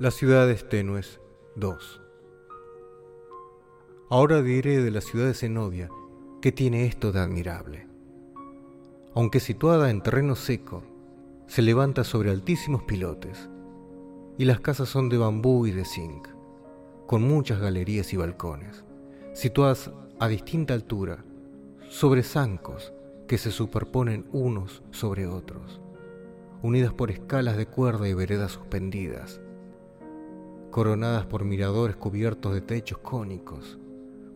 Las ciudades tenues 2 Ahora diré de la ciudad de Zenobia que tiene esto de admirable. Aunque situada en terreno seco, se levanta sobre altísimos pilotes, y las casas son de bambú y de zinc, con muchas galerías y balcones, situadas a distinta altura, sobre zancos que se superponen unos sobre otros, unidas por escalas de cuerda y veredas suspendidas, coronadas por miradores cubiertos de techos cónicos,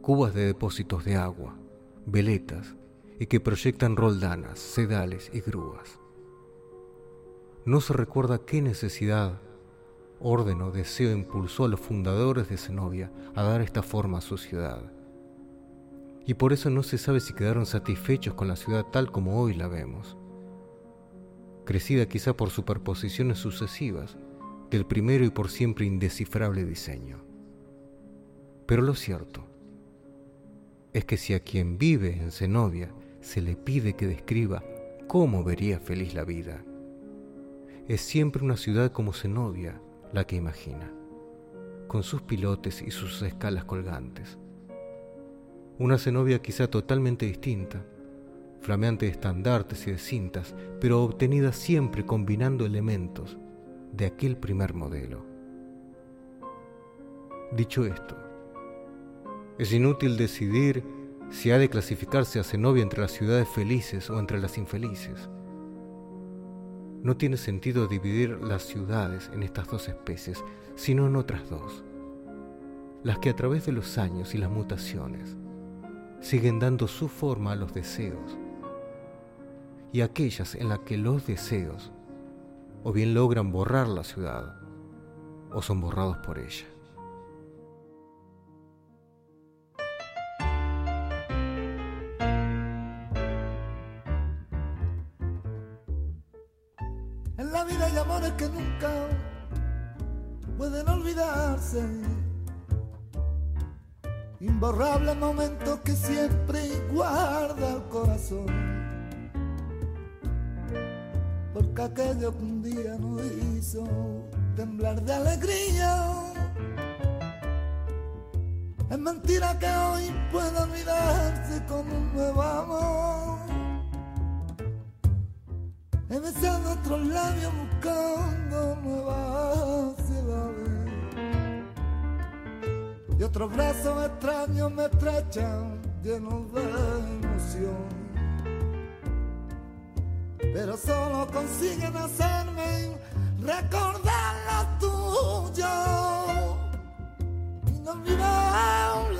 cubas de depósitos de agua, veletas y que proyectan roldanas, sedales y grúas. No se recuerda qué necesidad, orden o deseo impulsó a los fundadores de Zenobia a dar esta forma a su ciudad. Y por eso no se sabe si quedaron satisfechos con la ciudad tal como hoy la vemos, crecida quizá por superposiciones sucesivas del primero y por siempre indescifrable diseño. Pero lo cierto es que si a quien vive en Zenobia se le pide que describa cómo vería feliz la vida, es siempre una ciudad como Zenobia la que imagina, con sus pilotes y sus escalas colgantes. Una Zenobia quizá totalmente distinta, flameante de estandartes y de cintas, pero obtenida siempre combinando elementos de aquel primer modelo. Dicho esto, es inútil decidir si ha de clasificarse a Zenobia entre las ciudades felices o entre las infelices. No tiene sentido dividir las ciudades en estas dos especies, sino en otras dos, las que a través de los años y las mutaciones siguen dando su forma a los deseos, y aquellas en las que los deseos o bien logran borrar la ciudad o son borrados por ella. Que un día nos hizo temblar de alegría. Es mentira que hoy pueda olvidarse como un nuevo amor. He besado otros labios buscando nuevas ciudades. Y otros brazos extraños me estrechan llenos de emoción. Pero solo consiguen hacerme recordar lo tuyo. Inolvidablemente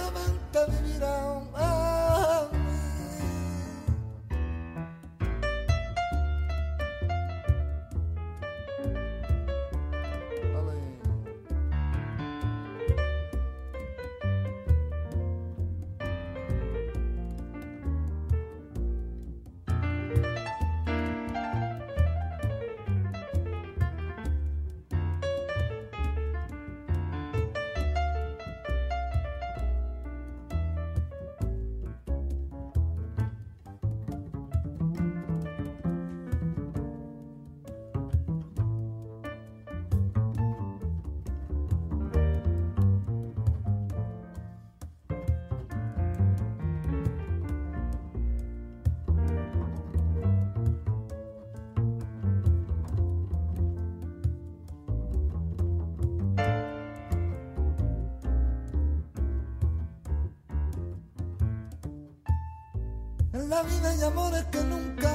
vida hay amores que nunca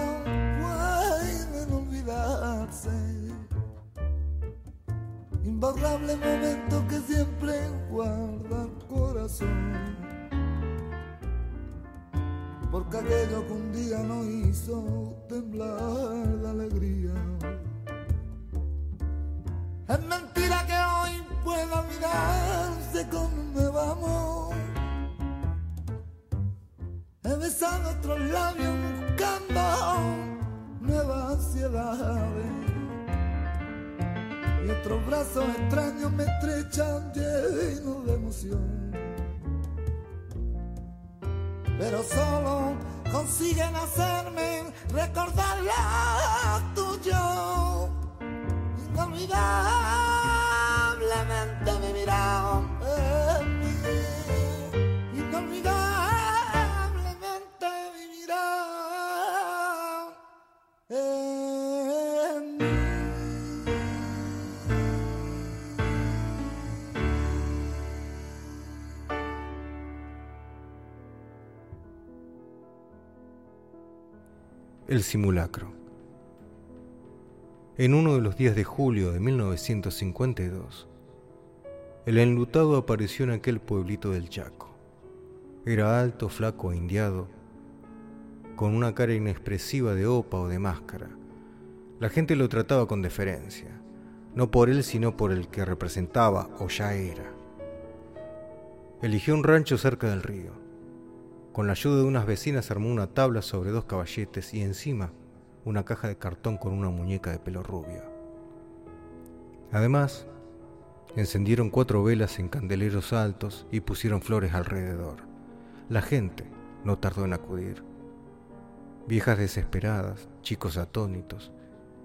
pueden olvidarse. Imborrable momento que siempre guarda el corazón. Porque aquello que un día nos hizo temblar de alegría. Es mentira que hoy pueda olvidarse con un nuevo amor He besado otros labios buscando nuevas ansiedades. Y otros brazos extraños me estrechan llenos de emoción. Pero solo consiguen hacerme recordar lo tuyo. Inolvidable El simulacro. En uno de los días de julio de 1952, el enlutado apareció en aquel pueblito del Chaco. Era alto, flaco e indiado, con una cara inexpresiva de opa o de máscara. La gente lo trataba con deferencia, no por él sino por el que representaba o ya era. Eligió un rancho cerca del río. Con la ayuda de unas vecinas armó una tabla sobre dos caballetes y encima una caja de cartón con una muñeca de pelo rubio. Además, encendieron cuatro velas en candeleros altos y pusieron flores alrededor. La gente no tardó en acudir. Viejas desesperadas, chicos atónitos,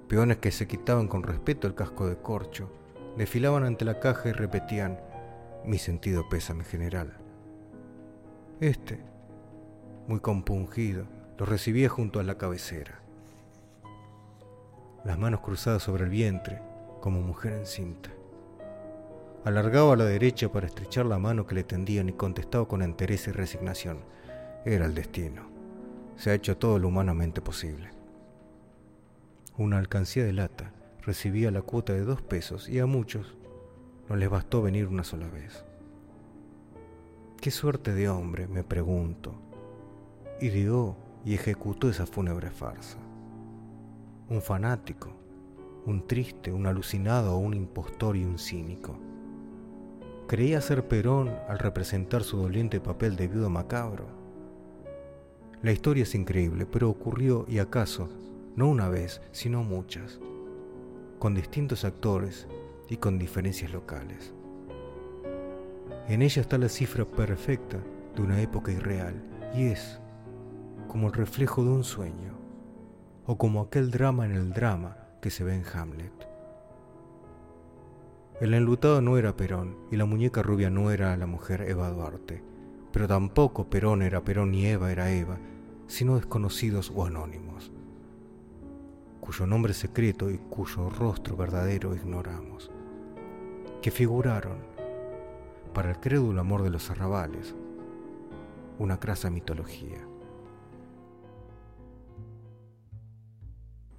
peones que se quitaban con respeto el casco de corcho, desfilaban ante la caja y repetían, mi sentido mi general. Este, muy compungido, lo recibía junto a la cabecera las manos cruzadas sobre el vientre, como mujer encinta. Alargaba a la derecha para estrechar la mano que le tendían y contestaba con entereza y resignación. Era el destino. Se ha hecho todo lo humanamente posible. Una alcancía de lata recibía la cuota de dos pesos y a muchos no les bastó venir una sola vez. ¿Qué suerte de hombre, me pregunto, ideó y ejecutó esa fúnebre farsa? un fanático, un triste, un alucinado un impostor y un cínico. Creía ser Perón al representar su doliente papel de viudo macabro. La historia es increíble, pero ocurrió y acaso, no una vez, sino muchas, con distintos actores y con diferencias locales. En ella está la cifra perfecta de una época irreal y es como el reflejo de un sueño o como aquel drama en el drama que se ve en Hamlet. El enlutado no era Perón y la muñeca rubia no era la mujer Eva Duarte, pero tampoco Perón era Perón ni Eva era Eva, sino desconocidos o anónimos, cuyo nombre secreto y cuyo rostro verdadero ignoramos, que figuraron, para el crédulo amor de los arrabales, una crasa mitología.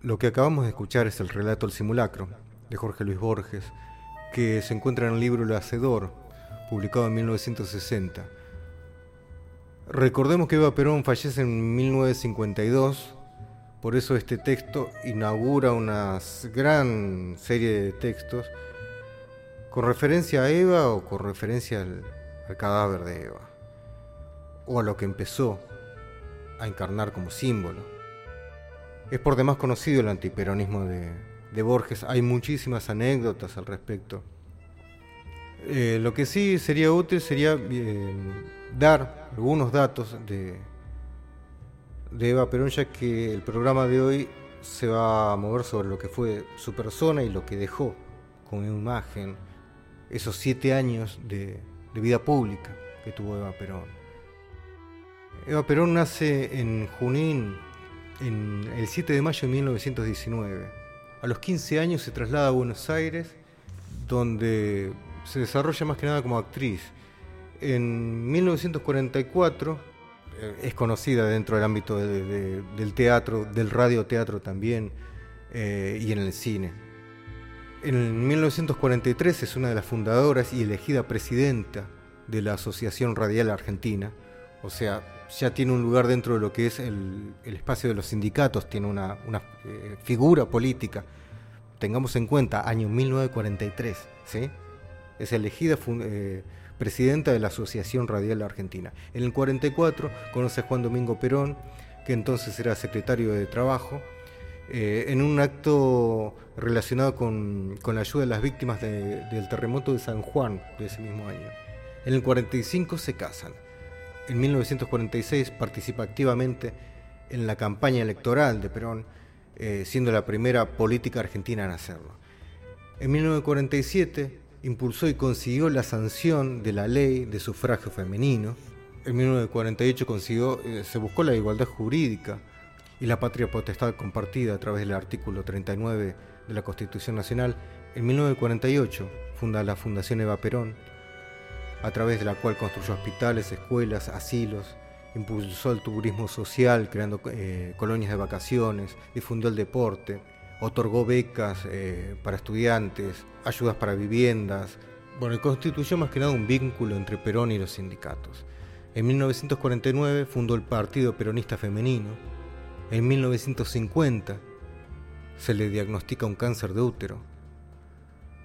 Lo que acabamos de escuchar es el relato El simulacro de Jorge Luis Borges, que se encuentra en el libro El Hacedor, publicado en 1960. Recordemos que Eva Perón fallece en 1952, por eso este texto inaugura una gran serie de textos con referencia a Eva o con referencia al, al cadáver de Eva, o a lo que empezó a encarnar como símbolo. Es por demás conocido el antiperonismo de, Borges, hay muchísimas anécdotas al respecto. Eh, lo que sí sería útil sería eh, dar algunos datos de, de Eva Perón, ya que el programa de hoy se va a mover sobre lo que fue su persona y lo que dejó con imagen esos siete años de, de vida pública que tuvo Eva Perón. Eva Perón nace en Junín, el 7 de mayo de 1919. A los 15 años se traslada a Buenos Aires, donde se desarrolla más que nada como actriz. En 1944 eh, es conocida dentro del ámbito del teatro, del radioteatro también, eh, y en el cine. En 1943 es una de las fundadoras y elegida presidenta de la Asociación Radial Argentina, o sea, ya tiene un lugar dentro de lo que es el, espacio de los sindicatos, tiene una, eh, figura política. Tengamos en cuenta, año 1943, ¿sí? es elegida eh, presidenta de la Asociación Radial Argentina. En el 44 conoce a Juan Domingo Perón, que entonces era secretario de Trabajo, eh, en un acto relacionado con, la ayuda de las víctimas del terremoto de San Juan de ese mismo año. En el 45 se casan. En 1946 participa activamente en la campaña electoral de Perón, eh, siendo la primera política argentina en hacerlo. En 1947 impulsó y consiguió la sanción de la ley de sufragio femenino. En 1948 consiguió, eh, se buscó la igualdad jurídica y la patria potestad compartida a través del artículo 39 de la Constitución Nacional. En 1948 funda la Fundación Eva Perón, a través de la cual construyó hospitales, escuelas, asilos impulsó el turismo social creando eh, colonias de vacaciones, difundió el deporte, otorgó becas eh, para estudiantes, ayudas para viviendas. Bueno, y constituyó más que nada un vínculo entre Perón y los sindicatos. En 1949 fundó el Partido Peronista Femenino. En 1950 se le diagnostica un cáncer de útero.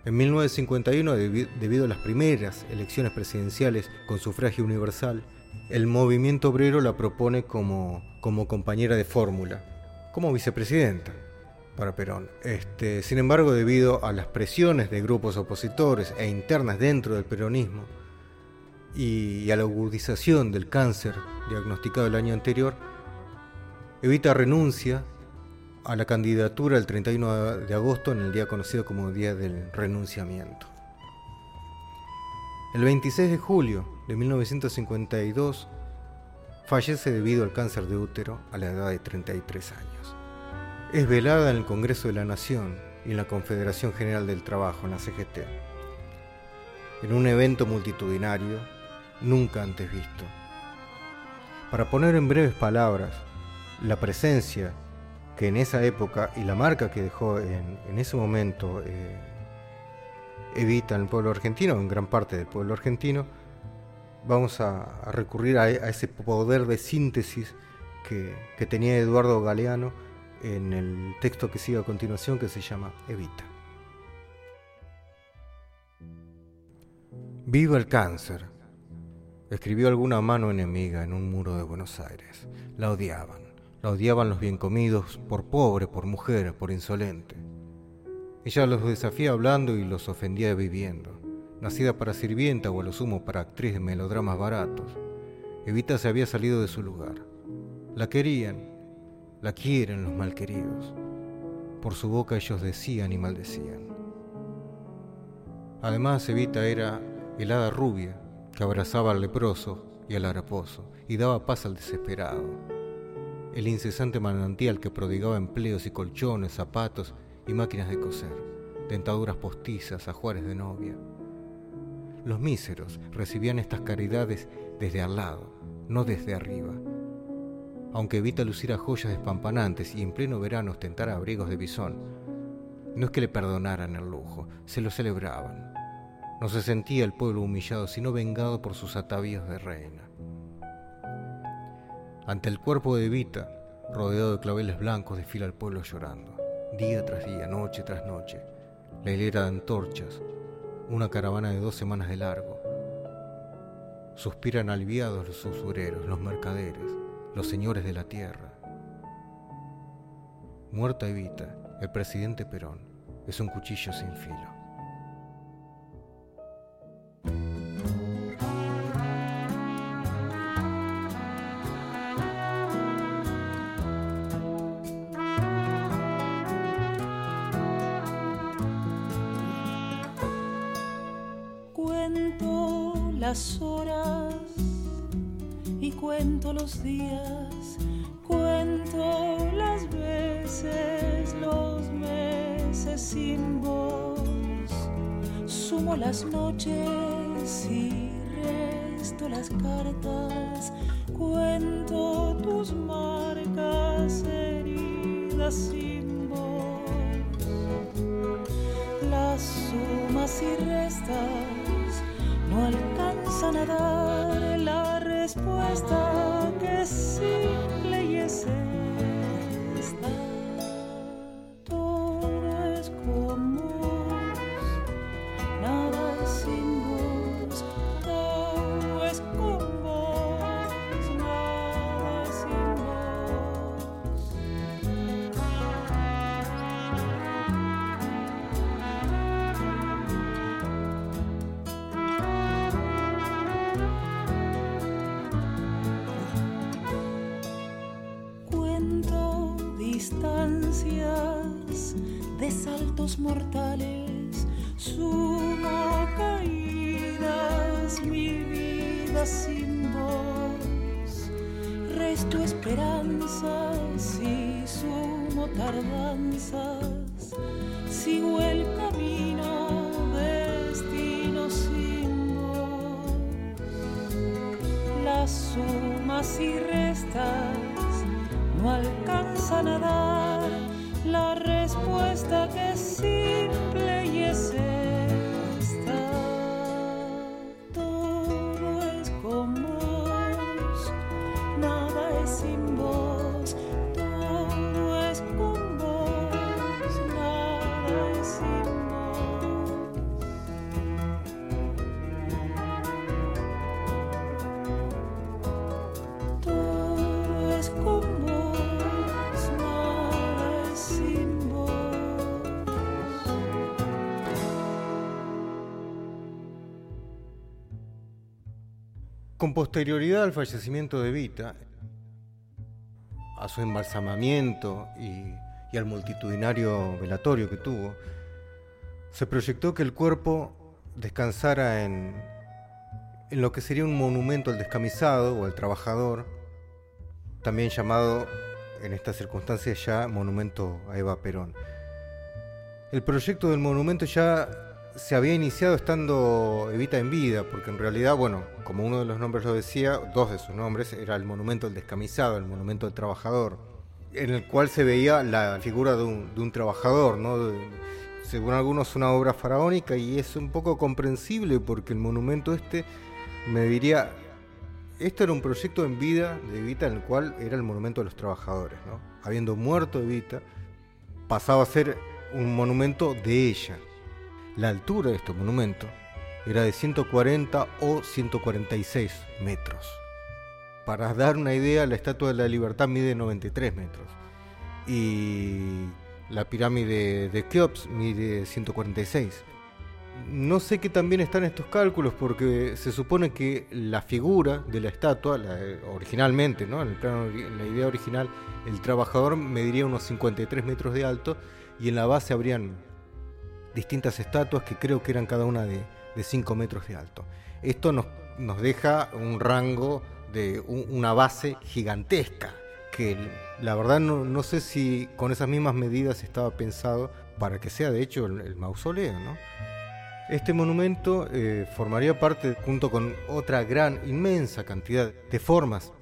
En 1951, debido a las primeras elecciones presidenciales con sufragio universal, el movimiento obrero la propone como, como compañera de fórmula, como vicepresidenta para Perón. Este, sin embargo, debido a las presiones de grupos opositores e internas dentro del peronismo y a la agudización del cáncer diagnosticado el año anterior, Evita renuncia a la candidatura el 31 de agosto en el día conocido como Día del Renunciamiento. El 26 de julio de 1952 fallece debido al cáncer de útero a la edad de 33 años. Es velada en el Congreso de la Nación y en la Confederación General del Trabajo, en la CGT, en un evento multitudinario nunca antes visto. Para poner en breves palabras la presencia que en esa época y la marca que dejó en, ese momento eh, Evita en el pueblo argentino, en gran parte del pueblo argentino, vamos a, recurrir a, ese poder de síntesis que, que tenía Eduardo Galeano en el texto que sigue a continuación que se llama Evita. Viva el cáncer, escribió alguna mano enemiga en un muro de Buenos Aires. La odiaban. La odiaban los bien comidos, por pobre, por mujer, por insolente. Ella los desafía hablando y los ofendía viviendo. Nacida para sirvienta o a lo sumo para actriz de melodramas baratos, Evita se había salido de su lugar. La querían, la quieren los malqueridos. Por su boca ellos decían y maldecían. Además, Evita era helada rubia que abrazaba al leproso y al haraposo y daba paz al desesperado el incesante manantial que prodigaba empleos y colchones, zapatos y máquinas de coser, dentaduras postizas, ajuares de novia. Los míseros recibían estas caridades desde al lado, no desde arriba. Aunque evita lucir a joyas despampanantes y en pleno verano ostentara abrigos de bisón, no es que le perdonaran el lujo, se lo celebraban. No se sentía el pueblo humillado, sino vengado por sus atavíos de reina. Ante el cuerpo de Evita, rodeado de claveles blancos, desfila el pueblo llorando, día tras día, noche tras noche, la hilera de antorchas, una caravana de dos semanas de largo. Suspiran aliviados los usureros, los mercaderes, los señores de la tierra. Muerta Evita, el presidente Perón es un cuchillo sin filo. los mortales sumo caídas, mi vida sin voz, resto esperanzas y sumo tardanzas, sigo el camino, destino sin voz, las sumas y restas no alcanzan a dar la respuesta que Con posterioridad al fallecimiento de Vita, a su embalsamamiento y, al multitudinario velatorio que tuvo, se proyectó que el cuerpo descansara en, en lo que sería un monumento al descamisado o al trabajador, también llamado en estas circunstancias ya monumento a Eva Perón. El proyecto del monumento ya se había iniciado estando Evita en vida, porque en realidad, bueno, como uno de los nombres lo decía, dos de sus nombres, era el monumento del descamisado, el monumento del trabajador, en el cual se veía la figura de un, trabajador, ¿no? según algunos una obra faraónica y es un poco comprensible porque el monumento este me diría, esto era un proyecto en vida de Evita en el cual era el monumento de los trabajadores, ¿no? Habiendo muerto Evita, pasaba a ser un monumento de ella, la altura de este monumento era de 140 o 146 metros. Para dar una idea, la Estatua de la Libertad mide 93 metros y la pirámide de Keops mide 146. No sé qué también están estos cálculos porque se supone que la figura de la estatua, originalmente, ¿no? en, en la idea original, el trabajador mediría unos 53 metros de alto y en la base habrían distintas estatuas que creo que eran cada una de, 5 metros de alto. Esto nos, nos deja un rango de una base gigantesca, que la verdad no, sé si con esas mismas medidas estaba pensado para que sea de hecho el, mausoleo. Este monumento eh, formaría parte, junto con otra gran, inmensa cantidad de formas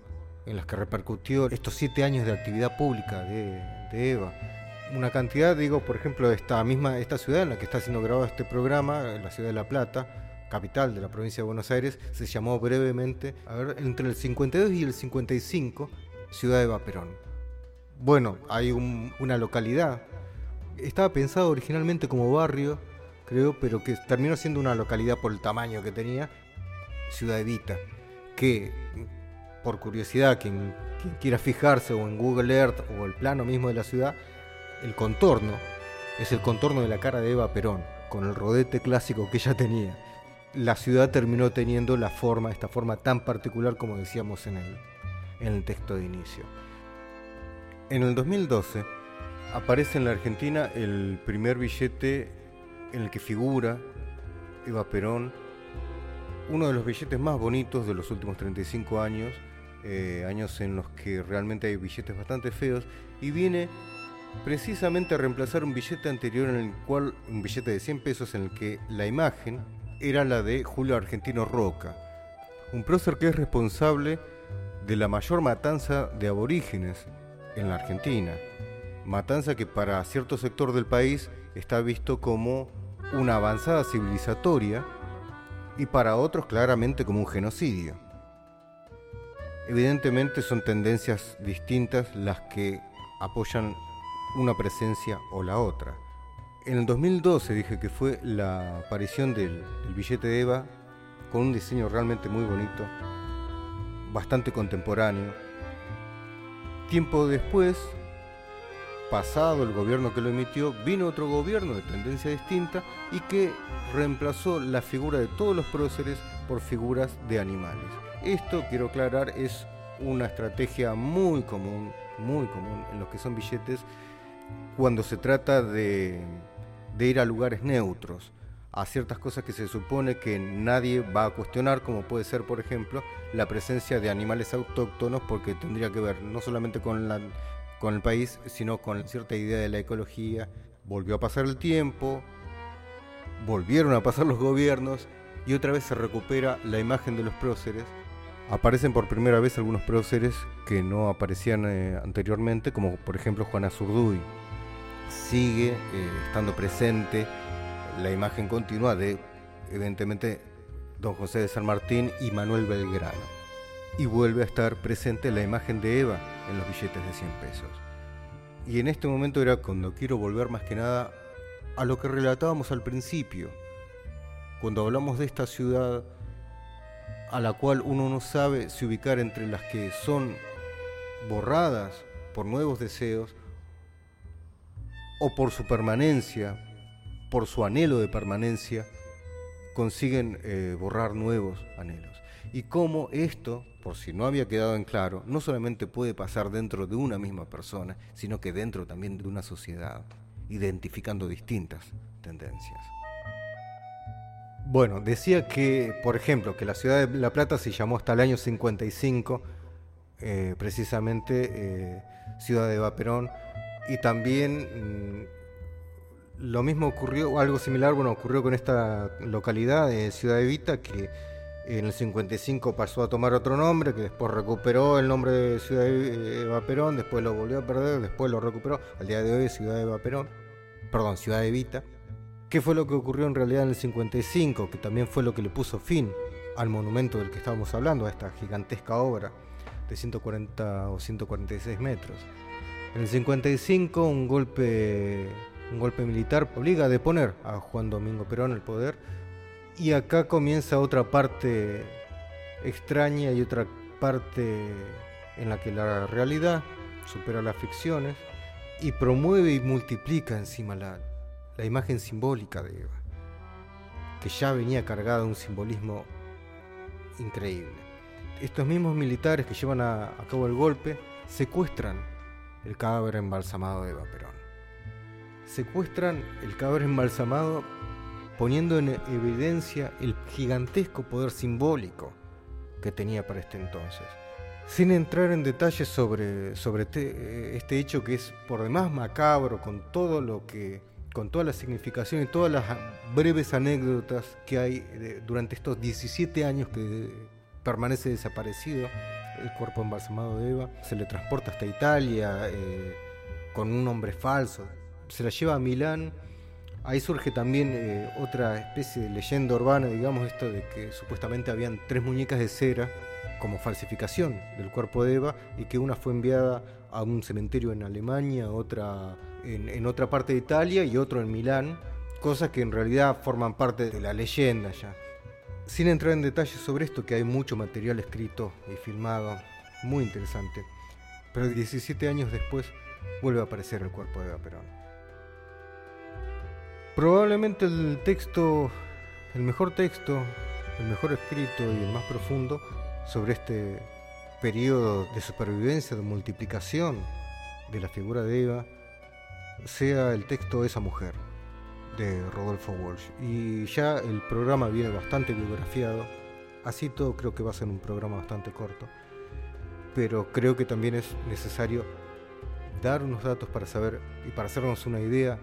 en las que repercutió estos siete años de actividad pública de, de Eva una cantidad, digo, por ejemplo, esta misma esta ciudad en la que está siendo grabado este programa, la ciudad de La Plata, capital de la provincia de Buenos Aires, se llamó brevemente, a ver, entre el 52 y el 55, Ciudad de Vaperón. Bueno, hay una localidad, estaba pensado originalmente como barrio, creo, pero que terminó siendo una localidad por el tamaño que tenía, Ciudad Evita, que por curiosidad, quien quiera fijarse o en Google Earth o el plano mismo de la ciudad, el contorno es el contorno de la cara de Eva Perón, con el rodete clásico que ella tenía. La ciudad terminó teniendo la forma, esta forma tan particular como decíamos en el, en el texto de inicio. En el 2012 aparece en la Argentina el primer billete en el que figura Eva Perón, uno de los billetes más bonitos de los últimos 35 años, eh, años en los que realmente hay billetes bastante feos, y viene precisamente reemplazar un billete anterior en el cual, un billete de 100 pesos en el que la imagen era la de Julio Argentino Roca, un prócer que es responsable de la mayor matanza de aborígenes en la Argentina, matanza que para cierto sector del país está visto como una avanzada civilizatoria y para otros claramente como un genocidio. Evidentemente son tendencias distintas las que apoyan una presencia o la otra. En el 2012 dije que fue la aparición del, billete de Eva con un diseño realmente muy bonito, bastante contemporáneo. Tiempo después, pasado el gobierno que lo emitió, vino otro gobierno de tendencia distinta y que reemplazó la figura de todos los próceres por figuras de animales. Esto, quiero aclarar, es una estrategia muy común, muy común en los que son billetes cuando se trata de, ir a lugares neutros, a ciertas cosas que se supone que nadie va a cuestionar, como puede ser, por ejemplo, la presencia de animales autóctonos, porque tendría que ver no solamente con, el país, sino con cierta idea de la ecología. Volvió a pasar el tiempo, volvieron a pasar los gobiernos y otra vez se recupera la imagen de los próceres aparecen por primera vez algunos próceres que no aparecían eh, anteriormente, como por ejemplo Juana Zurduy. Sigue eh, estando presente la imagen continua de, evidentemente, don José de San Martín y Manuel Belgrano. Y vuelve a estar presente la imagen de Eva en los billetes de 100 pesos. Y en este momento era cuando quiero volver más que nada a lo que relatábamos al principio, cuando hablamos de esta ciudad a la cual uno no sabe si ubicar entre las que son borradas por nuevos deseos o por su permanencia, por su anhelo de permanencia, consiguen eh, borrar nuevos anhelos. Y cómo esto, por si no había quedado en claro, no solamente puede pasar dentro de una misma persona, sino que dentro también de una sociedad, identificando distintas tendencias. Bueno, decía que, por ejemplo, que la ciudad de La Plata se llamó hasta el año 55, eh, precisamente eh, Ciudad de Vaperón, y también mm, lo mismo ocurrió, algo similar, bueno, ocurrió con esta localidad de Ciudad de Vita, que en el 55 pasó a tomar otro nombre, que después recuperó el nombre de Ciudad de Vaperón, después lo volvió a perder, después lo recuperó, al día de hoy Ciudad de Vaperón, perdón, Ciudad de Vita. ¿Qué fue lo que ocurrió en realidad en el 55? Que también fue lo que le puso fin al monumento del que estábamos hablando, a esta gigantesca obra de 140 o 146 metros. En el 55 un golpe, un golpe militar obliga a deponer a Juan Domingo Perón el poder y acá comienza otra parte extraña y otra parte en la que la realidad supera las ficciones y promueve y multiplica encima la, la imagen simbólica de Eva, que ya venía cargada de un simbolismo increíble. Estos mismos militares que llevan a, cabo el golpe secuestran el cadáver embalsamado de Eva Perón. Secuestran el cadáver embalsamado poniendo en evidencia el gigantesco poder simbólico que tenía para este entonces. Sin entrar en detalles sobre, sobre este hecho que es por demás macabro, con todo lo que con toda la significación y todas las breves anécdotas que hay durante estos 17 años que permanece desaparecido el cuerpo embalsamado de Eva. Se le transporta hasta Italia eh, con un nombre falso. Se la lleva a Milán. Ahí surge también eh, otra especie de leyenda urbana, digamos, esto de que supuestamente habían tres muñecas de cera como falsificación del cuerpo de Eva y que una fue enviada a un cementerio en Alemania, otra en, otra parte de Italia y otro en Milán, cosas que en realidad forman parte de la leyenda ya. Sin entrar en detalles sobre esto, que hay mucho material escrito y filmado, muy interesante, pero 17 años después vuelve a aparecer el cuerpo de Eva Perón. Probablemente el texto, el mejor texto, el mejor escrito y el más profundo sobre este periodo de supervivencia, de multiplicación de la figura de Eva, sea el texto Esa mujer de Rodolfo Walsh. Y ya el programa viene bastante biografiado, así todo creo que va a ser un programa bastante corto, pero creo que también es necesario dar unos datos para saber y para hacernos una idea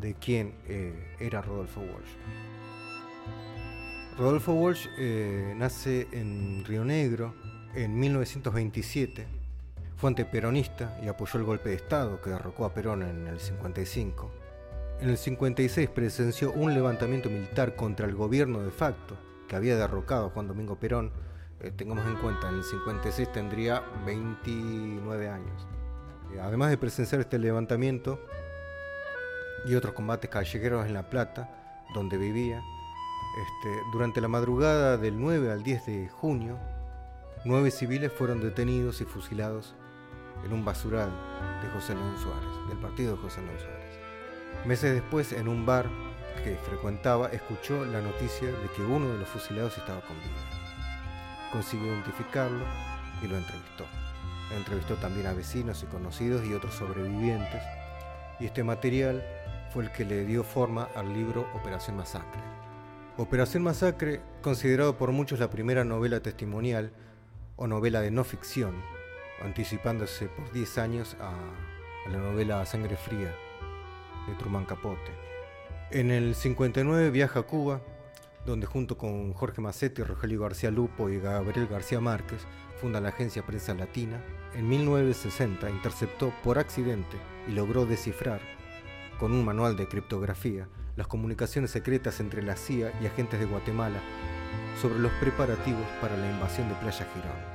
de quién eh, era Rodolfo Walsh. Rodolfo Walsh eh, nace en Río Negro en 1927 fue antiperonista y apoyó el golpe de Estado que derrocó a Perón en el 55. En el 56 presenció un levantamiento militar contra el gobierno de facto que había derrocado a Juan Domingo Perón. Eh, tengamos en cuenta, en el 56 tendría 29 años. Eh, además de presenciar este levantamiento y otros combates callejeros en La Plata, donde vivía, este, durante la madrugada del 9 al 10 de junio, nueve civiles fueron detenidos y fusilados en un basural de José León Suárez, del partido de José León Suárez. Meses después, en un bar que frecuentaba, escuchó la noticia de que uno de los fusilados estaba con vida. Consiguió identificarlo y lo entrevistó. Entrevistó también a vecinos y conocidos y otros sobrevivientes. Y este material fue el que le dio forma al libro Operación Masacre. Operación Masacre, considerado por muchos la primera novela testimonial o novela de no ficción anticipándose por 10 años a, la novela Sangre Fría de Truman Capote. En el 59 viaja a Cuba, donde junto con Jorge Macetti, Rogelio García Lupo y Gabriel García Márquez funda la agencia Prensa Latina, en 1960 interceptó por accidente y logró descifrar, con un manual de criptografía, las comunicaciones secretas entre la CIA y agentes de Guatemala sobre los preparativos para la invasión de Playa Girón.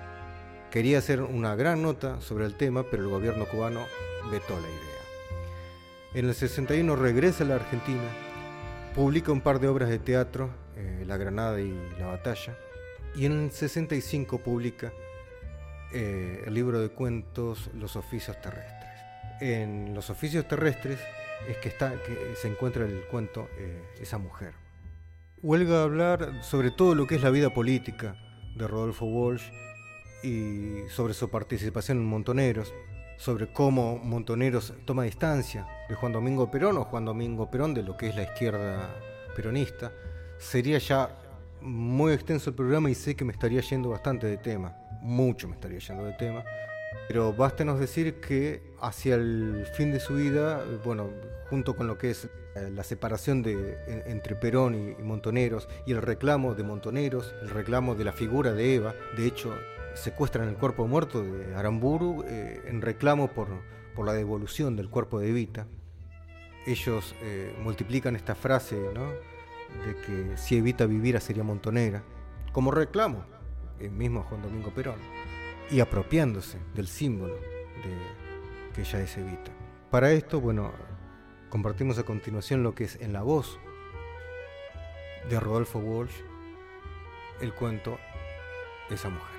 Quería hacer una gran nota sobre el tema, pero el gobierno cubano vetó la idea. En el 61 regresa a la Argentina, publica un par de obras de teatro, eh, La Granada y La Batalla, y en el 65 publica eh, el libro de cuentos Los oficios terrestres. En Los oficios terrestres es que, está, que se encuentra el cuento eh, Esa mujer. Huelga hablar sobre todo lo que es la vida política de Rodolfo Walsh y sobre su participación en Montoneros, sobre cómo Montoneros toma distancia de Juan Domingo Perón o Juan Domingo Perón de lo que es la izquierda peronista. Sería ya muy extenso el programa y sé que me estaría yendo bastante de tema, mucho me estaría yendo de tema. Pero bástenos decir que hacia el fin de su vida, bueno, junto con lo que es eh, la separación de, entre Perón y, Montoneros y el reclamo de Montoneros, el reclamo de la figura de Eva, de hecho secuestran el cuerpo muerto de Aramburu eh, en reclamo por, por, la devolución del cuerpo de Evita. Ellos eh, multiplican esta frase ¿no? de que si Evita viviera sería montonera, como reclamo, el mismo Juan Domingo Perón y apropiándose del símbolo de que ella es Evita. Para esto, bueno, compartimos a continuación lo que es en la voz de Rodolfo Walsh el cuento Esa mujer.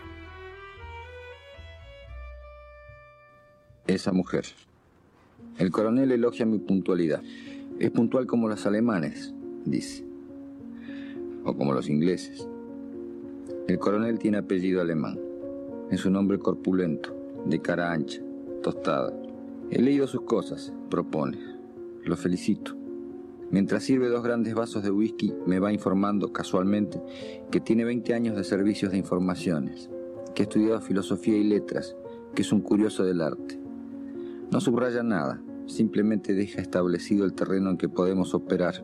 Esa mujer. El coronel elogia mi puntualidad. Es puntual como los alemanes, dice. O como los ingleses. El coronel tiene apellido alemán. Es un hombre corpulento, de cara ancha, tostada. He leído sus cosas, propone. Lo felicito. Mientras sirve dos grandes vasos de whisky, me va informando casualmente que tiene 20 años de servicios de informaciones, que ha estudiado filosofía y letras, que es un curioso del arte. No subraya nada, simplemente deja establecido el terreno en que podemos operar,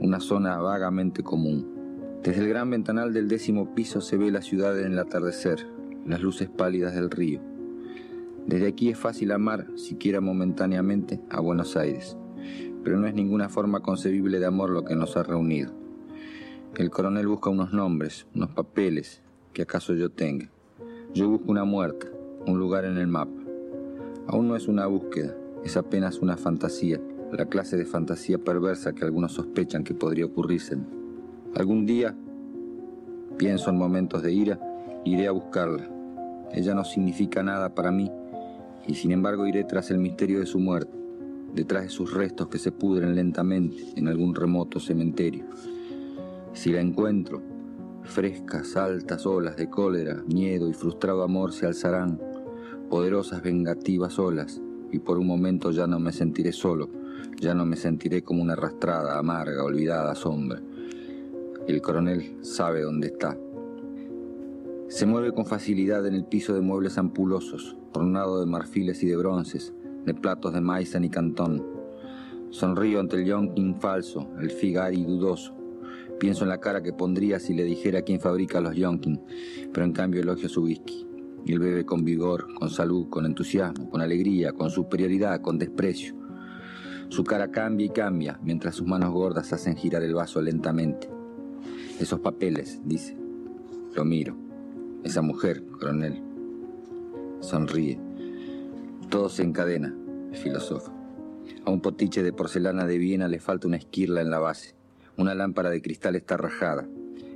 una zona vagamente común. Desde el gran ventanal del décimo piso se ve la ciudad en el atardecer, las luces pálidas del río. Desde aquí es fácil amar, siquiera momentáneamente, a Buenos Aires, pero no es ninguna forma concebible de amor lo que nos ha reunido. El coronel busca unos nombres, unos papeles, que acaso yo tenga. Yo busco una muerta, un lugar en el mapa. Aún no es una búsqueda, es apenas una fantasía, la clase de fantasía perversa que algunos sospechan que podría ocurrirse. Algún día, pienso en momentos de ira, iré a buscarla, ella no significa nada para mí y sin embargo iré tras el misterio de su muerte, detrás de sus restos que se pudren lentamente en algún remoto cementerio. Si la encuentro, frescas, altas olas de cólera, miedo y frustrado amor se alzarán, poderosas vengativas olas, y por un momento ya no me sentiré solo, ya no me sentiré como una arrastrada, amarga, olvidada sombra. El coronel sabe dónde está se mueve con facilidad en el piso de muebles ampulosos, ornado de marfiles y de bronces, de platos de maizan y cantón. Sonrío ante el yonkin falso, el figari dudoso. Pienso en la cara que pondría si le dijera quién fabrica los yonkin, pero en cambio elogio su whisky. Y él bebe con vigor, con salud, con entusiasmo, con alegría, con superioridad, con desprecio. Su cara cambia y cambia mientras sus manos gordas hacen girar el vaso lentamente. Esos papeles, dice. Lo miro. Esa mujer, coronel. Sonríe. Todo se encadena, filósofo. A un potiche de porcelana de Viena le falta una esquirla en la base. Una lámpara de cristal está rajada.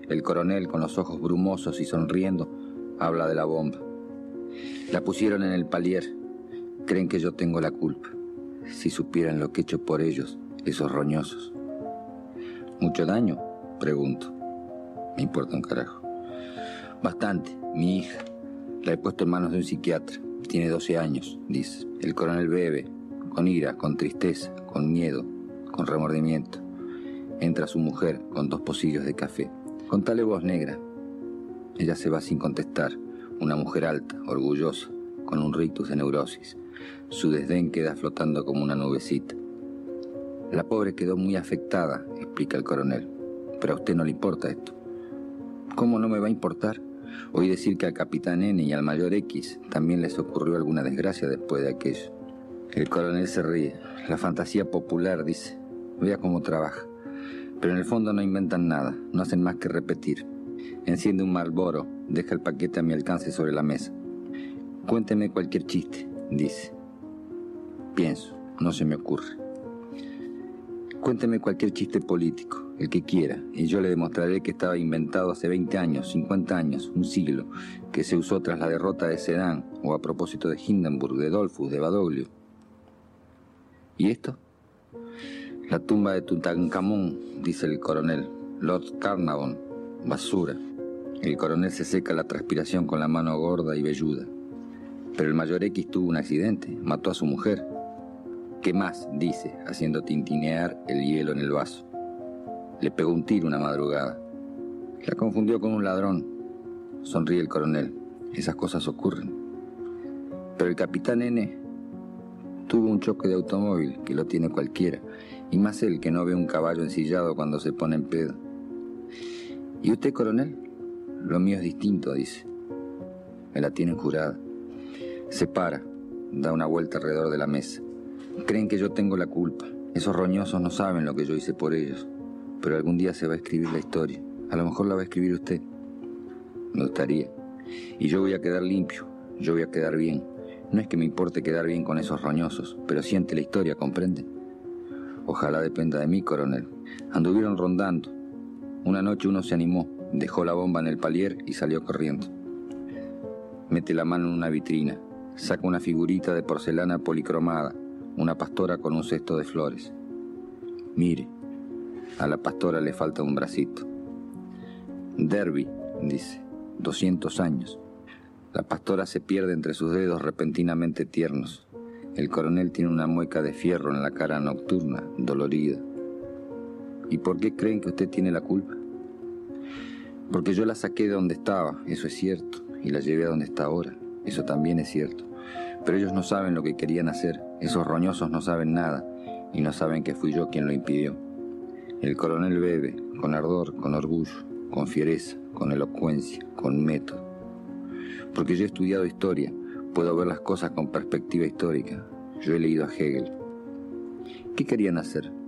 El coronel, con los ojos brumosos y sonriendo, habla de la bomba. La pusieron en el palier. Creen que yo tengo la culpa. Si supieran lo que he hecho por ellos, esos roñosos. ¿Mucho daño? Pregunto. Me importa un carajo. Bastante. Mi hija. La he puesto en manos de un psiquiatra. Tiene 12 años, dice. El coronel bebe, con ira, con tristeza, con miedo, con remordimiento. Entra su mujer con dos pocillos de café. Contale voz negra. Ella se va sin contestar. Una mujer alta, orgullosa, con un rictus de neurosis. Su desdén queda flotando como una nubecita. La pobre quedó muy afectada, explica el coronel. pero a usted no le importa esto. ¿Cómo no me va a importar? Oí decir que al capitán N y al mayor X también les ocurrió alguna desgracia después de aquello. El coronel se ríe. La fantasía popular, dice. Vea cómo trabaja. Pero en el fondo no inventan nada, no hacen más que repetir. Enciende un Marlboro, deja el paquete a mi alcance sobre la mesa. Cuénteme cualquier chiste, dice. Pienso, no se me ocurre. Cuénteme cualquier chiste político, el que quiera, y yo le demostraré que estaba inventado hace 20 años, 50 años, un siglo, que se usó tras la derrota de Sedan o a propósito de Hindenburg, de Dolfus, de Badoglio. ¿Y esto? La tumba de Tutankamón, dice el coronel. Lord Carnarvon, basura. El coronel se seca la transpiración con la mano gorda y velluda. Pero el mayor X tuvo un accidente, mató a su mujer. ¿Qué más? dice, haciendo tintinear el hielo en el vaso. Le pegó un tiro una madrugada. La confundió con un ladrón. Sonríe el coronel. Esas cosas ocurren. Pero el capitán N tuvo un choque de automóvil, que lo tiene cualquiera, y más él que no ve un caballo ensillado cuando se pone en pedo. ¿Y usted, coronel? Lo mío es distinto, dice. Me la tienen jurada. Se para, da una vuelta alrededor de la mesa. Creen que yo tengo la culpa. Esos roñosos no saben lo que yo hice por ellos. Pero algún día se va a escribir la historia. A lo mejor la va a escribir usted. Me gustaría. Y yo voy a quedar limpio. Yo voy a quedar bien. No es que me importe quedar bien con esos roñosos, pero siente la historia, ¿comprende? Ojalá dependa de mí, coronel. Anduvieron rondando. Una noche uno se animó, dejó la bomba en el palier y salió corriendo. Mete la mano en una vitrina, saca una figurita de porcelana policromada, una pastora con un cesto de flores. Mire, a la pastora le falta un bracito. Derby, dice, 200 años. La pastora se pierde entre sus dedos repentinamente tiernos. El coronel tiene una mueca de fierro en la cara nocturna, dolorida. ¿Y por qué creen que usted tiene la culpa? Porque yo la saqué de donde estaba, eso es cierto, y la llevé a donde está ahora, eso también es cierto. Pero ellos no saben lo que querían hacer, esos roñosos no saben nada, y no saben que fui yo quien lo impidió. El coronel bebe, con ardor, con orgullo, con fiereza, con elocuencia, con método. Porque yo he estudiado historia, puedo ver las cosas con perspectiva histórica. Yo he leído a Hegel. ¿Qué querían hacer?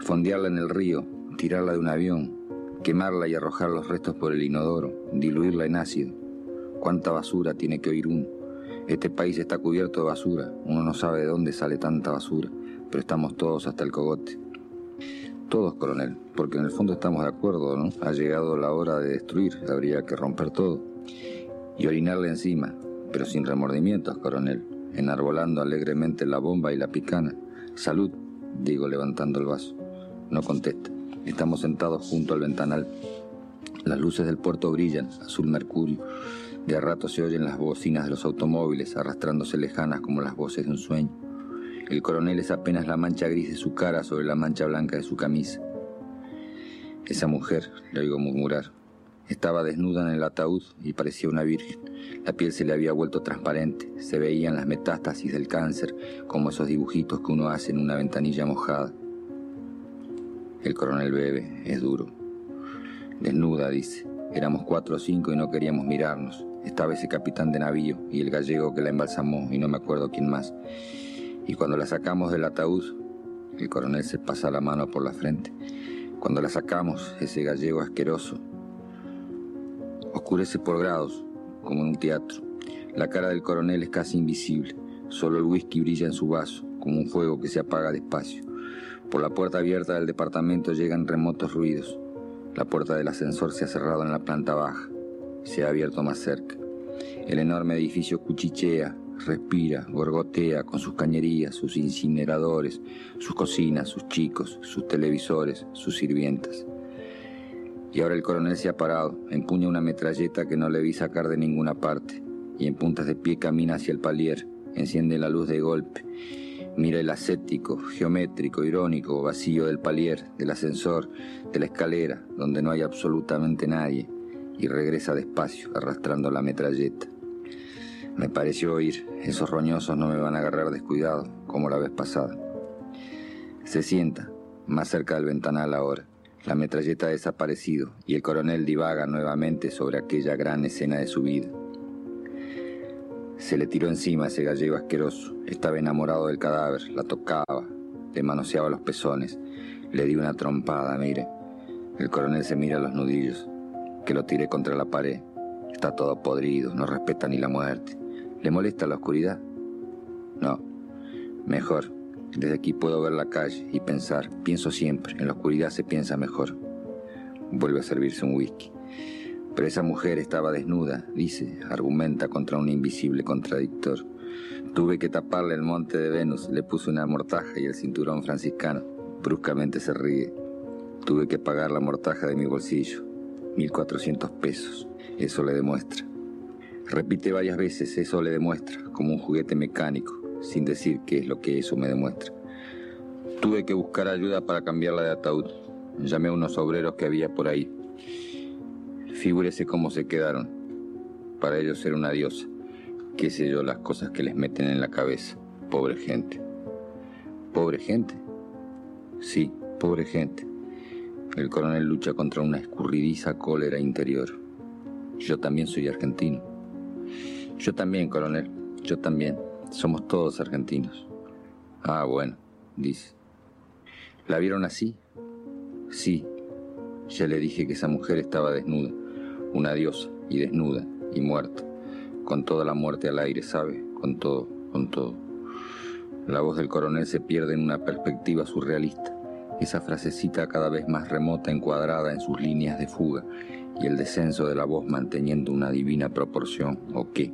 Fondearla en el río, tirarla de un avión, quemarla y arrojar los restos por el inodoro, diluirla en ácido. ¿Cuánta basura tiene que oír uno? Este país está cubierto de basura, uno no sabe de dónde sale tanta basura, pero estamos todos hasta el cogote. Todos, coronel, porque en el fondo estamos de acuerdo, ¿no? Ha llegado la hora de destruir, habría que romper todo. Y orinarle encima, pero sin remordimientos, coronel, enarbolando alegremente la bomba y la picana. Salud, digo levantando el vaso. No contesta. Estamos sentados junto al ventanal. Las luces del puerto brillan, azul mercurio. De rato se oyen las bocinas de los automóviles arrastrándose lejanas como las voces de un sueño. El coronel es apenas la mancha gris de su cara sobre la mancha blanca de su camisa. Esa mujer, le oigo murmurar, estaba desnuda en el ataúd y parecía una virgen. La piel se le había vuelto transparente, se veían las metástasis del cáncer, como esos dibujitos que uno hace en una ventanilla mojada. El coronel bebe, es duro. Desnuda, dice. Éramos cuatro o cinco y no queríamos mirarnos. Estaba ese capitán de navío y el gallego que la embalsamó y no me acuerdo quién más. Y cuando la sacamos del ataúd, el coronel se pasa la mano por la frente. Cuando la sacamos, ese gallego asqueroso oscurece por grados, como en un teatro. La cara del coronel es casi invisible, solo el whisky brilla en su vaso, como un fuego que se apaga despacio. Por la puerta abierta del departamento llegan remotos ruidos. La puerta del ascensor se ha cerrado en la planta baja, se ha abierto más cerca. El enorme edificio cuchichea, respira, gorgotea con sus cañerías, sus incineradores, sus cocinas, sus chicos, sus televisores, sus sirvientas. Y ahora el coronel se ha parado, empuña una metralleta que no le vi sacar de ninguna parte, y en puntas de pie camina hacia el palier, enciende la luz de golpe, mira el ascético, geométrico, irónico, vacío del palier, del ascensor, de la escalera, donde no hay absolutamente nadie, y regresa despacio, arrastrando la metralleta. Me pareció oír, esos roñosos no me van a agarrar descuidado, como la vez pasada. Se sienta, más cerca del ventanal ahora. La metralleta ha desaparecido y el coronel divaga nuevamente sobre aquella gran escena de su vida. Se le tiró encima ese gallego asqueroso. Estaba enamorado del cadáver, la tocaba, le manoseaba los pezones, le di una trompada, mire. El coronel se mira a los nudillos, que lo tiré contra la pared. Está todo podrido, no respeta ni la muerte. ¿Le molesta la oscuridad? No, mejor. Desde aquí puedo ver la calle y pensar. Pienso siempre, en la oscuridad se piensa mejor. Vuelve a servirse un whisky. Pero esa mujer estaba desnuda, dice, argumenta contra un invisible contradictor. Tuve que taparle el monte de Venus, le puse una mortaja y el cinturón franciscano. Bruscamente se ríe. Tuve que pagar la mortaja de mi bolsillo. 1.400 pesos. Eso le demuestra. Repite varias veces, eso le demuestra, como un juguete mecánico, sin decir qué es lo que eso me demuestra. Tuve que buscar ayuda para cambiarla de ataúd. Llamé a unos obreros que había por ahí. Figúrese cómo se quedaron. Para ellos era una diosa. Qué sé yo, las cosas que les meten en la cabeza. Pobre gente. ¿Pobre gente? Sí, pobre gente. El coronel lucha contra una escurridiza cólera interior. Yo también soy argentino. Yo también, coronel. Yo también. Somos todos argentinos. Ah, bueno, dice. ¿La vieron así? Sí. Ya le dije que esa mujer estaba desnuda. Una diosa y desnuda y muerta. Con toda la muerte al aire, ¿sabe? Con todo, con todo. La voz del coronel se pierde en una perspectiva surrealista esa frasecita cada vez más remota encuadrada en sus líneas de fuga y el descenso de la voz manteniendo una divina proporción, ¿o qué?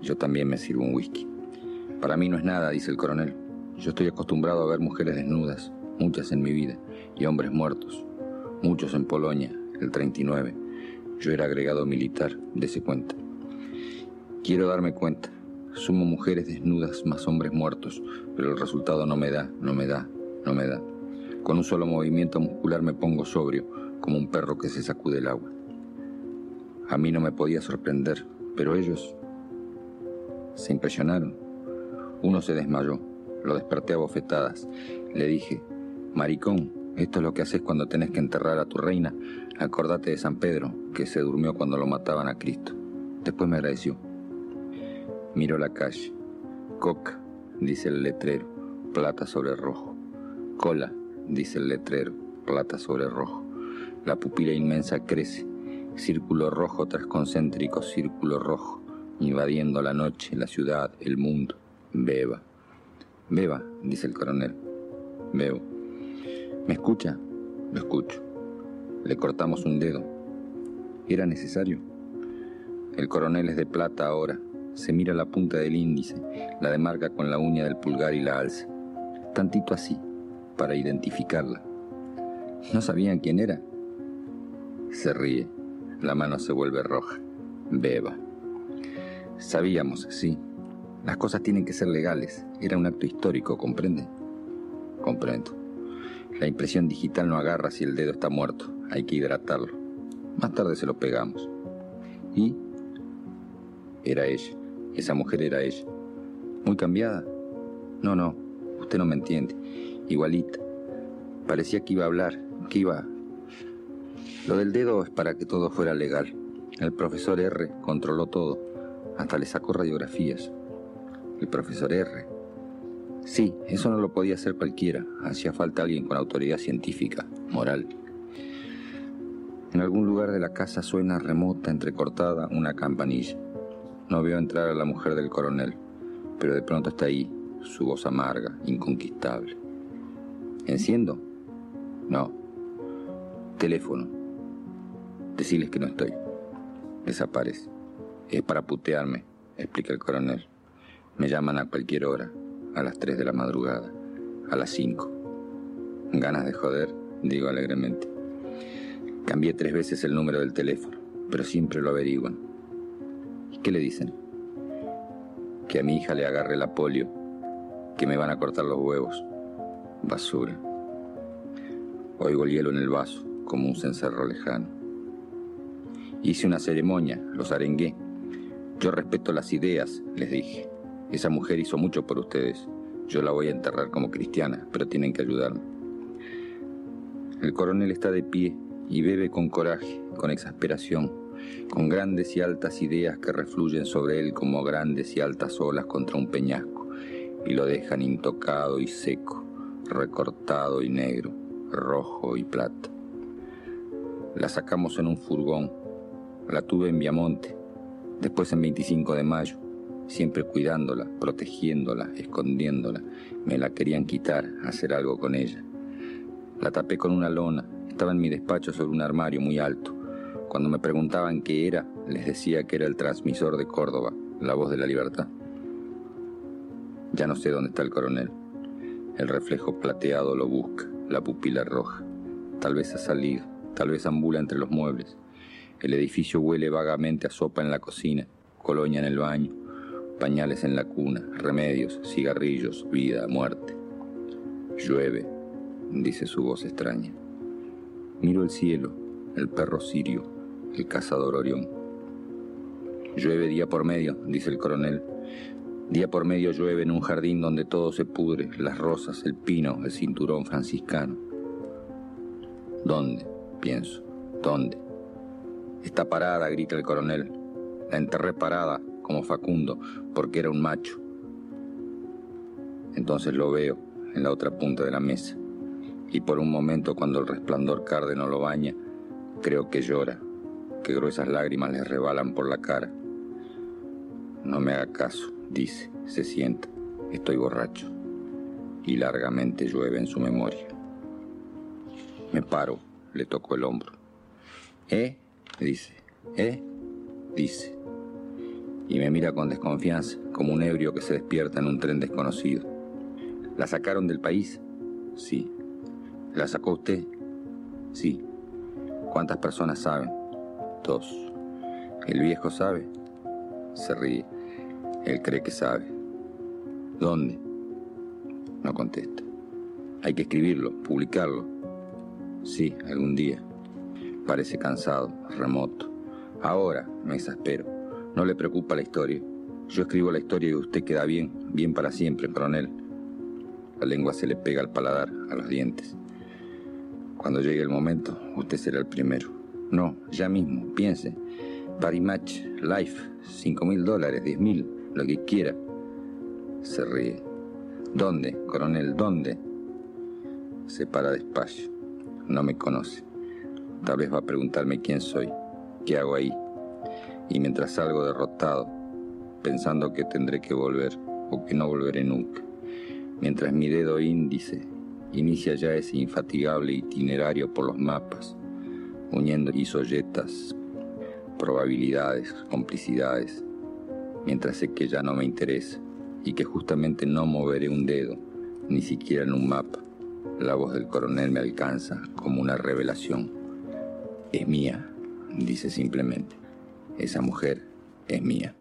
Yo también me sirvo un whisky. Para mí no es nada, dice el coronel. Yo estoy acostumbrado a ver mujeres desnudas, muchas en mi vida, y hombres muertos, muchos en Polonia, el 39. Yo era agregado militar, ese cuenta. Quiero darme cuenta. Sumo mujeres desnudas más hombres muertos, pero el resultado no me da, no me da, no me da. Con un solo movimiento muscular me pongo sobrio, como un perro que se sacude el agua. A mí no me podía sorprender, pero ellos se impresionaron. Uno se desmayó, lo desperté a bofetadas. Le dije, Maricón, esto es lo que haces cuando tenés que enterrar a tu reina. Acordate de San Pedro, que se durmió cuando lo mataban a Cristo. Después me agradeció. Miro la calle. Coca, dice el letrero, plata sobre rojo. Cola, dice el letrero, plata sobre rojo. La pupila inmensa crece, círculo rojo tras concéntrico círculo rojo, invadiendo la noche, la ciudad, el mundo. Beba. Beba, dice el coronel. Bebo. ¿Me escucha? Lo escucho. Le cortamos un dedo. ¿Era necesario? El coronel es de plata ahora. Se mira la punta del índice, la demarca con la uña del pulgar y la alza. Tantito así, para identificarla. ¿No sabían quién era? Se ríe. La mano se vuelve roja. Beba. Sabíamos, sí. Las cosas tienen que ser legales. Era un acto histórico, ¿comprende? Comprendo. La impresión digital no agarra si el dedo está muerto. Hay que hidratarlo. Más tarde se lo pegamos. ¿Y? Era ella. Esa mujer era ella. ¿Muy cambiada? No, no. Usted no me entiende igualita. Parecía que iba a hablar, que iba... Lo del dedo es para que todo fuera legal. El profesor R controló todo, hasta le sacó radiografías. El profesor R. Sí, eso no lo podía hacer cualquiera. Hacía falta alguien con autoridad científica, moral. En algún lugar de la casa suena remota, entrecortada, una campanilla. No veo entrar a la mujer del coronel, pero de pronto está ahí, su voz amarga, inconquistable. ¿Enciendo? No. Teléfono. Decirles que no estoy. Desaparece. Es para putearme, explica el coronel. Me llaman a cualquier hora, a las 3 de la madrugada, a las 5. Ganas de joder, digo alegremente. Cambié tres veces el número del teléfono, pero siempre lo averiguan. ¿Y qué le dicen? Que a mi hija le agarre la polio, que me van a cortar los huevos, Basura. Oigo el hielo en el vaso, como un cencerro lejano. Hice una ceremonia, los arengué. Yo respeto las ideas, les dije. Esa mujer hizo mucho por ustedes. Yo la voy a enterrar como cristiana, pero tienen que ayudarme. El coronel está de pie y bebe con coraje, con exasperación, con grandes y altas ideas que refluyen sobre él como grandes y altas olas contra un peñasco y lo dejan intocado y seco, recortado y negro, rojo y plata. La sacamos en un furgón, la tuve en Viamonte, después en 25 de mayo, siempre cuidándola, protegiéndola, escondiéndola. Me la querían quitar, hacer algo con ella. La tapé con una lona, estaba en mi despacho sobre un armario muy alto. Cuando me preguntaban qué era, les decía que era el transmisor de Córdoba, la voz de la libertad. Ya no sé dónde está el coronel. El reflejo plateado lo busca, la pupila roja. Tal vez ha salido, tal vez ambula entre los muebles. El edificio huele vagamente a sopa en la cocina, colonia en el baño, pañales en la cuna, remedios, cigarrillos, vida, muerte. Llueve, dice su voz extraña. Miro el cielo, el perro sirio, el cazador Orión. Llueve día por medio, dice el coronel. Día por medio llueve en un jardín donde todo se pudre, las rosas, el pino, el cinturón franciscano. ¿Dónde? Pienso. ¿Dónde? Está parada, grita el coronel. La enterré parada, como Facundo, porque era un macho. Entonces lo veo en la otra punta de la mesa. Y por un momento, cuando el resplandor cárdeno lo baña, creo que llora, que gruesas lágrimas le rebalan por la cara. No me haga caso, dice, se sienta, estoy borracho. Y largamente llueve en su memoria. Me paro, le toco el hombro. ¿Eh? dice. ¿Eh? dice. Y me mira con desconfianza, como un ebrio que se despierta en un tren desconocido. ¿La sacaron del país? Sí. ¿La sacó usted? Sí. ¿Cuántas personas saben? Dos. ¿El viejo sabe? Se ríe. Él cree que sabe. ¿Dónde? No contesta. Hay que escribirlo, publicarlo. Sí, algún día. Parece cansado, remoto. Ahora me exaspero. No le preocupa la historia. Yo escribo la historia y usted queda bien, bien para siempre, coronel. La lengua se le pega al paladar, a los dientes. Cuando llegue el momento, usted será el primero. No, ya mismo, piense. Paris Match, Life, cinco mil dólares, diez mil, lo que quiera. Se ríe. ¿Dónde, coronel? ¿Dónde? Se para despacio. No me conoce. Tal vez va a preguntarme quién soy, qué hago ahí. Y mientras salgo derrotado, pensando que tendré que volver o que no volveré nunca, mientras mi dedo índice inicia ya ese infatigable itinerario por los mapas, uniendo isolletas, probabilidades, complicidades, mientras sé que ya no me interesa y que justamente no moveré un dedo, ni siquiera en un mapa. La voz del coronel me alcanza como una revelación. Es mía, dice simplemente. Esa mujer es mía.